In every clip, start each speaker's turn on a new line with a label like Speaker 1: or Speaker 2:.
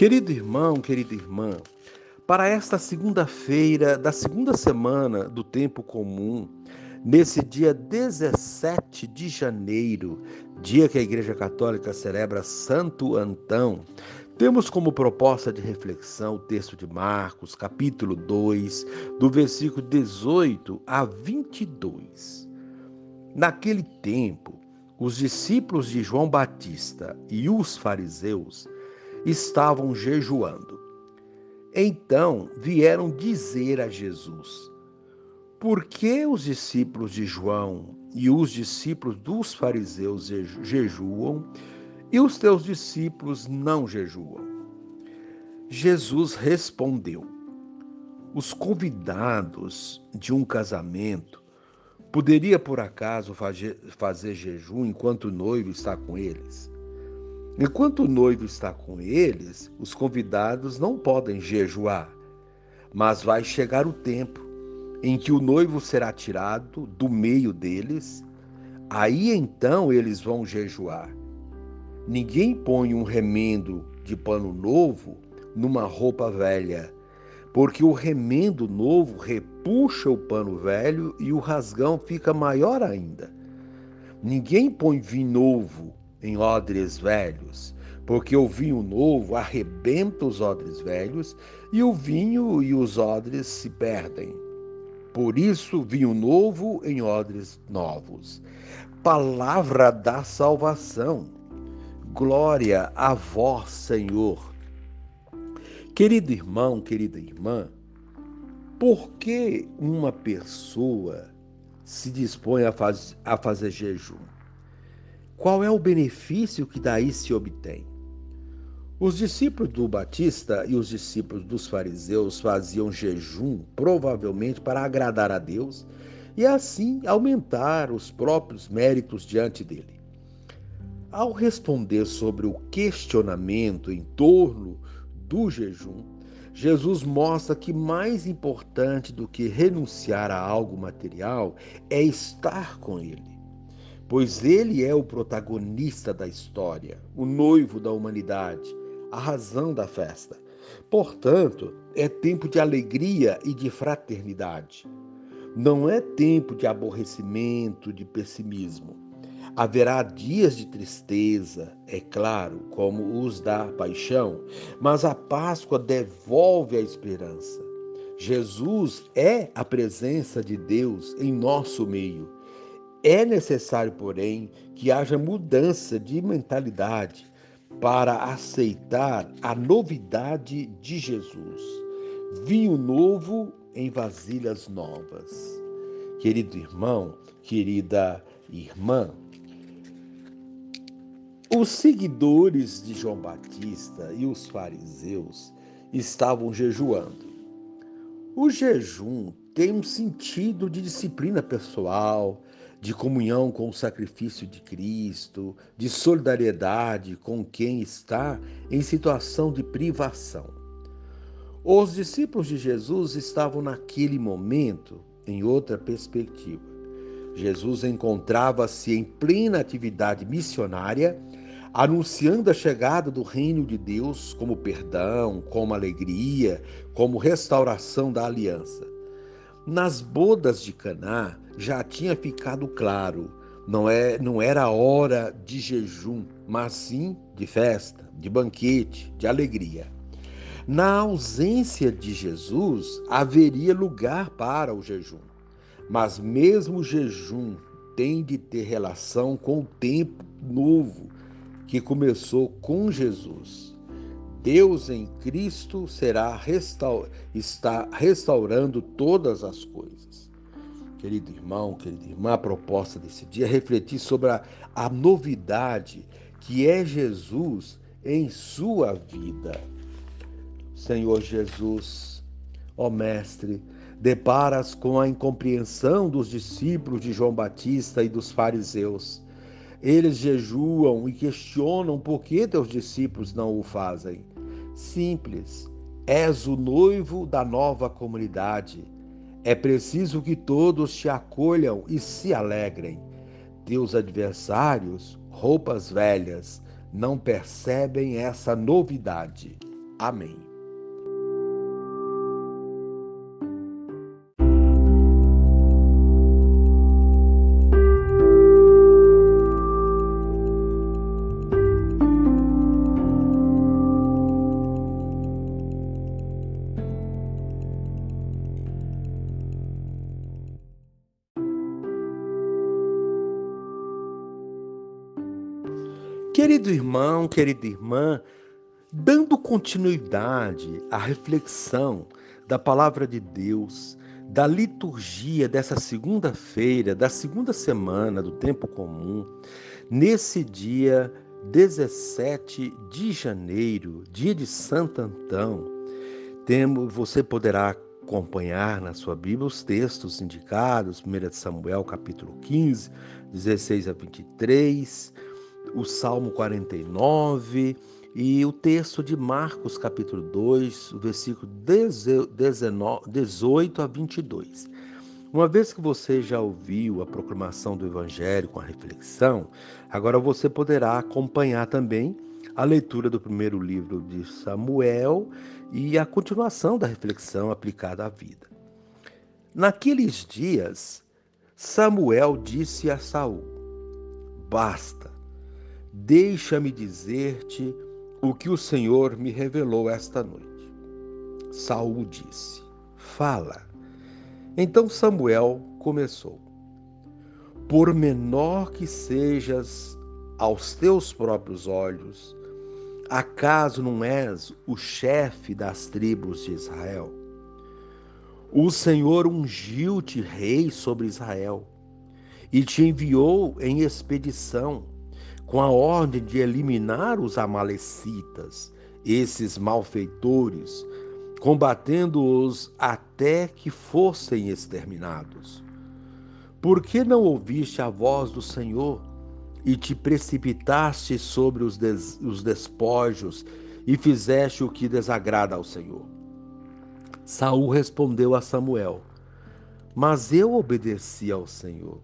Speaker 1: Querido irmão, querida irmã, para esta segunda-feira da segunda semana do tempo comum, nesse dia 17 de janeiro, dia que a Igreja Católica celebra Santo Antão, temos como proposta de reflexão o texto de Marcos, capítulo 2, do versículo 18 a 22. Naquele tempo, os discípulos de João Batista e os fariseus estavam jejuando. Então vieram dizer a Jesus: Por que os discípulos de João e os discípulos dos fariseus jejuam e os teus discípulos não jejuam? Jesus respondeu: Os convidados de um casamento poderia por acaso fazer, fazer jejum enquanto o noivo está com eles? Enquanto o noivo está com eles, os convidados não podem jejuar, mas vai chegar o tempo em que o noivo será tirado do meio deles, aí então eles vão jejuar. Ninguém põe um remendo de pano novo numa roupa velha, porque o remendo novo repuxa o pano velho e o rasgão fica maior ainda. Ninguém põe vinho novo em odres velhos, porque o vinho novo arrebenta os odres velhos e o vinho e os odres se perdem. Por isso, vinho novo em odres novos. Palavra da salvação. Glória a vós, Senhor. Querido irmão, querida irmã, por que uma pessoa se dispõe a, faz, a fazer jejum? Qual é o benefício que daí se obtém? Os discípulos do Batista e os discípulos dos fariseus faziam jejum, provavelmente para agradar a Deus e assim aumentar os próprios méritos diante dele. Ao responder sobre o questionamento em torno do jejum, Jesus mostra que mais importante do que renunciar a algo material é estar com ele pois ele é o protagonista da história, o noivo da humanidade, a razão da festa. Portanto, é tempo de alegria e de fraternidade. Não é tempo de aborrecimento, de pessimismo. Haverá dias de tristeza, é claro, como os da paixão, mas a Páscoa devolve a esperança. Jesus é a presença de Deus em nosso meio é necessário, porém, que haja mudança de mentalidade para aceitar a novidade de Jesus. Vinho novo em vasilhas novas. Querido irmão, querida irmã, os seguidores de João Batista e os fariseus estavam jejuando. O jejum tem um sentido de disciplina pessoal, de comunhão com o sacrifício de Cristo, de solidariedade com quem está em situação de privação. Os discípulos de Jesus estavam naquele momento em outra perspectiva. Jesus encontrava-se em plena atividade missionária, anunciando a chegada do reino de Deus como perdão, como alegria, como restauração da aliança. Nas bodas de Caná já tinha ficado claro, não é, não era hora de jejum, mas sim de festa, de banquete, de alegria. Na ausência de Jesus, haveria lugar para o jejum. Mas mesmo o jejum tem de ter relação com o tempo novo que começou com Jesus. Deus em Cristo será restaur... está restaurando todas as coisas. Querido irmão, querida irmã, a proposta desse dia é refletir sobre a, a novidade que é Jesus em sua vida. Senhor Jesus, ó Mestre, deparas com a incompreensão dos discípulos de João Batista e dos fariseus eles jejuam e questionam por que teus discípulos não o fazem. Simples, és o noivo da nova comunidade. É preciso que todos te acolham e se alegrem. Teus adversários, roupas velhas, não percebem essa novidade. Amém. Querido irmão, querida irmã, dando continuidade à reflexão da palavra de Deus, da liturgia dessa segunda-feira, da segunda semana do tempo comum, nesse dia 17 de janeiro, dia de Santo Antão, temos, você poderá acompanhar na sua Bíblia os textos indicados, 1 Samuel capítulo 15, 16 a 23, o Salmo 49 e o texto de Marcos, capítulo 2, versículo 18 a 22. Uma vez que você já ouviu a proclamação do Evangelho com a reflexão, agora você poderá acompanhar também a leitura do primeiro livro de Samuel e a continuação da reflexão aplicada à vida. Naqueles dias, Samuel disse a Saul: Basta, deixa-me dizer-te o que o Senhor me revelou esta noite. Saul disse: Fala. Então Samuel começou: Por menor que sejas aos teus próprios olhos, acaso não és o chefe das tribos de Israel? O Senhor ungiu-te rei sobre Israel e te enviou em expedição com a ordem de eliminar os amalecitas, esses malfeitores, combatendo-os até que fossem exterminados. Por que não ouviste a voz do Senhor e te precipitaste sobre os, des os despojos e fizeste o que desagrada ao Senhor? Saul respondeu a Samuel: Mas eu obedeci ao Senhor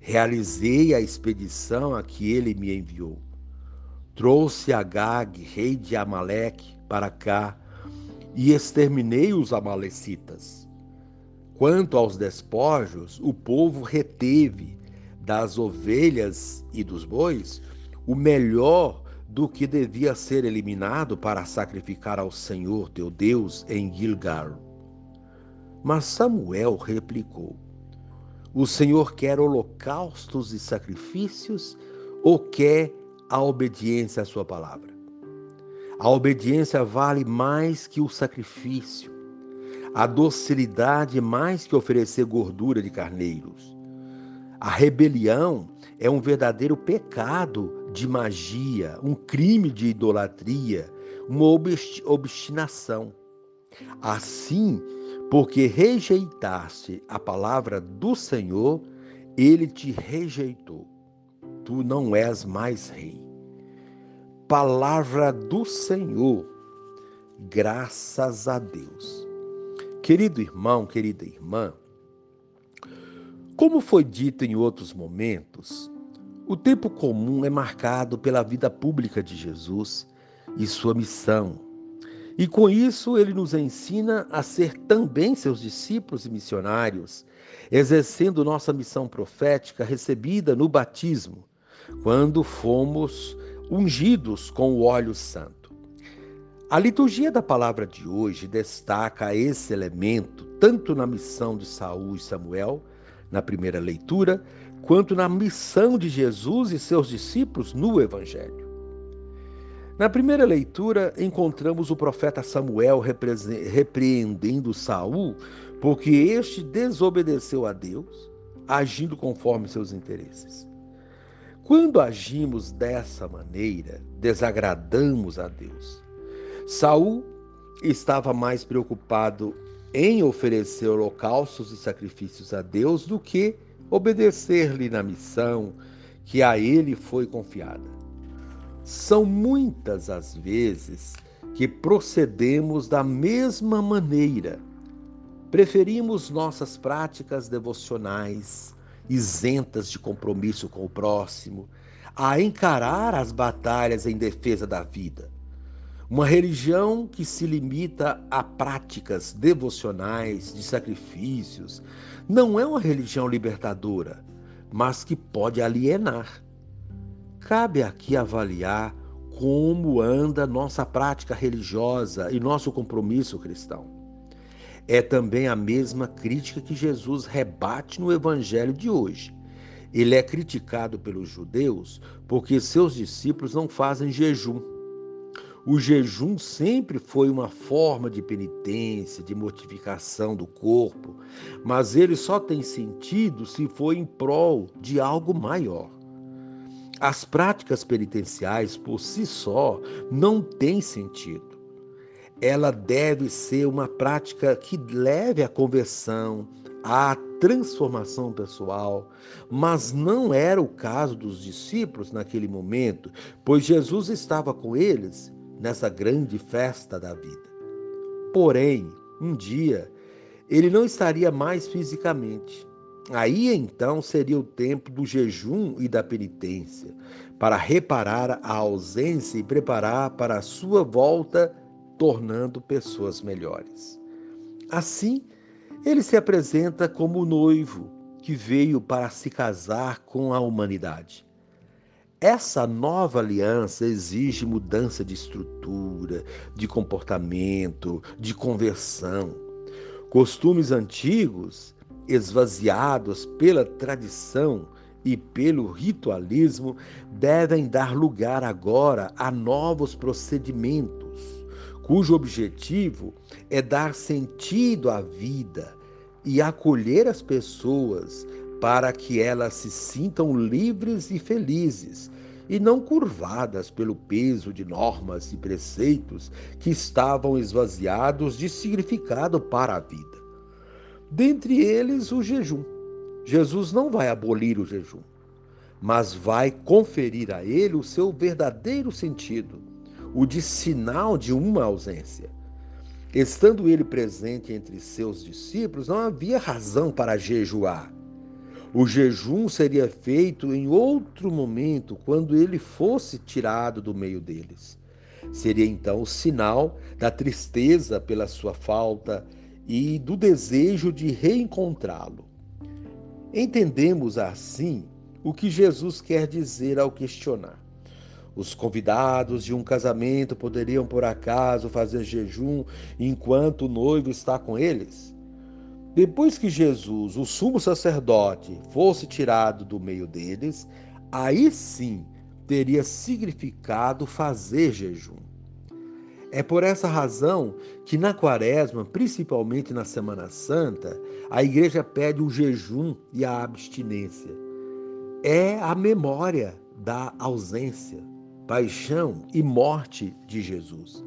Speaker 1: Realizei a expedição a que ele me enviou. Trouxe Agag, rei de Amaleque, para cá e exterminei os amalecitas. Quanto aos despojos, o povo reteve das ovelhas e dos bois o melhor do que devia ser eliminado para sacrificar ao Senhor teu Deus em Gilgal. Mas Samuel replicou: o Senhor quer holocaustos e sacrifícios ou quer a obediência à Sua palavra? A obediência vale mais que o sacrifício. A docilidade mais que oferecer gordura de carneiros. A rebelião é um verdadeiro pecado de magia, um crime de idolatria, uma obstinação. Assim, porque rejeitaste a palavra do Senhor, ele te rejeitou. Tu não és mais rei. Palavra do Senhor, graças a Deus. Querido irmão, querida irmã, como foi dito em outros momentos, o tempo comum é marcado pela vida pública de Jesus e sua missão e com isso ele nos ensina a ser também seus discípulos e missionários, exercendo nossa missão profética recebida no batismo, quando fomos ungidos com o óleo santo. A liturgia da palavra de hoje destaca esse elemento tanto na missão de Saul e Samuel, na primeira leitura, quanto na missão de Jesus e seus discípulos no evangelho. Na primeira leitura, encontramos o profeta Samuel repreendendo Saul, porque este desobedeceu a Deus, agindo conforme seus interesses. Quando agimos dessa maneira, desagradamos a Deus. Saul estava mais preocupado em oferecer holocaustos e sacrifícios a Deus do que obedecer-lhe na missão que a ele foi confiada. São muitas as vezes que procedemos da mesma maneira. Preferimos nossas práticas devocionais, isentas de compromisso com o próximo, a encarar as batalhas em defesa da vida. Uma religião que se limita a práticas devocionais, de sacrifícios, não é uma religião libertadora, mas que pode alienar. Cabe aqui avaliar como anda nossa prática religiosa e nosso compromisso cristão. É também a mesma crítica que Jesus rebate no evangelho de hoje. Ele é criticado pelos judeus porque seus discípulos não fazem jejum. O jejum sempre foi uma forma de penitência, de mortificação do corpo, mas ele só tem sentido se for em prol de algo maior. As práticas penitenciais por si só não têm sentido. Ela deve ser uma prática que leve à conversão, à transformação pessoal, mas não era o caso dos discípulos naquele momento, pois Jesus estava com eles nessa grande festa da vida. Porém, um dia, ele não estaria mais fisicamente. Aí então seria o tempo do jejum e da penitência, para reparar a ausência e preparar para a sua volta, tornando pessoas melhores. Assim, ele se apresenta como o noivo que veio para se casar com a humanidade. Essa nova aliança exige mudança de estrutura, de comportamento, de conversão. Costumes antigos, esvaziados pela tradição e pelo ritualismo, devem dar lugar agora a novos procedimentos, cujo objetivo é dar sentido à vida e acolher as pessoas para que elas se sintam livres e felizes e não curvadas pelo peso de normas e preceitos que estavam esvaziados de significado para a vida. Dentre eles, o jejum. Jesus não vai abolir o jejum, mas vai conferir a ele o seu verdadeiro sentido, o de sinal de uma ausência. Estando ele presente entre seus discípulos, não havia razão para jejuar o jejum seria feito em outro momento, quando ele fosse tirado do meio deles. Seria então o sinal da tristeza pela sua falta e do desejo de reencontrá-lo. Entendemos assim o que Jesus quer dizer ao questionar. Os convidados de um casamento poderiam por acaso fazer jejum enquanto o noivo está com eles? Depois que Jesus, o sumo sacerdote, fosse tirado do meio deles, aí sim teria significado fazer jejum. É por essa razão que na Quaresma, principalmente na Semana Santa, a igreja pede o jejum e a abstinência. É a memória da ausência, paixão e morte de Jesus.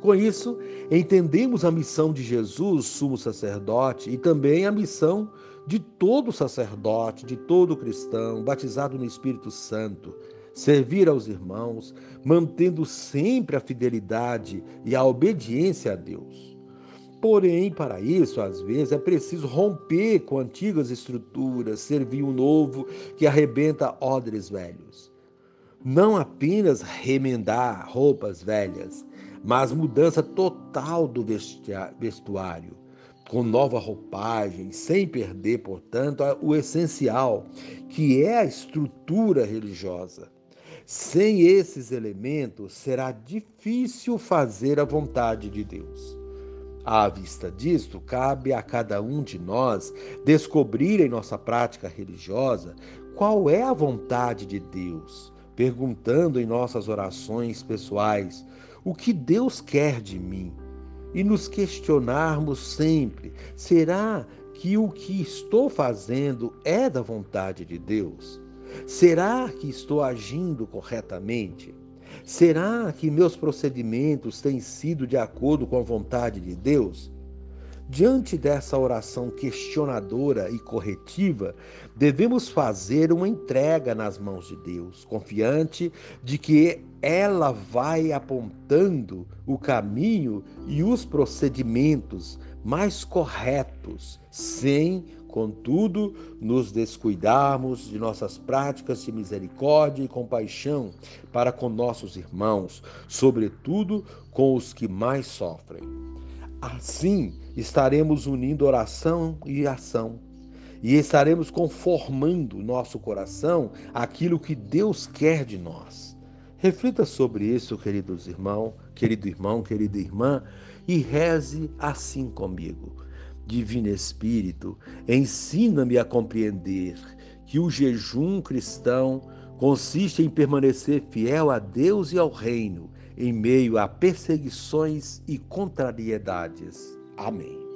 Speaker 1: Com isso, entendemos a missão de Jesus, sumo sacerdote, e também a missão de todo sacerdote, de todo cristão, batizado no Espírito Santo, servir aos irmãos, mantendo sempre a fidelidade e a obediência a Deus. Porém, para isso, às vezes, é preciso romper com antigas estruturas, servir o novo que arrebenta odres velhos. Não apenas remendar roupas velhas, mas mudança total do vestuário, com nova roupagem, sem perder, portanto, o essencial, que é a estrutura religiosa. Sem esses elementos, será difícil fazer a vontade de Deus. À vista disto, cabe a cada um de nós descobrir em nossa prática religiosa qual é a vontade de Deus, perguntando em nossas orações pessoais o que Deus quer de mim e nos questionarmos sempre: será que o que estou fazendo é da vontade de Deus? Será que estou agindo corretamente? Será que meus procedimentos têm sido de acordo com a vontade de Deus? Diante dessa oração questionadora e corretiva, devemos fazer uma entrega nas mãos de Deus, confiante de que ela vai apontando o caminho e os procedimentos mais corretos, sem contudo, nos descuidarmos de nossas práticas de misericórdia e compaixão para com nossos irmãos, sobretudo com os que mais sofrem. Assim, estaremos unindo oração e ação e estaremos conformando nosso coração àquilo que Deus quer de nós. Reflita sobre isso, queridos querido irmão, querida irmã, e reze assim comigo. Divino Espírito, ensina-me a compreender que o jejum cristão consiste em permanecer fiel a Deus e ao Reino em meio a perseguições e contrariedades. Amém.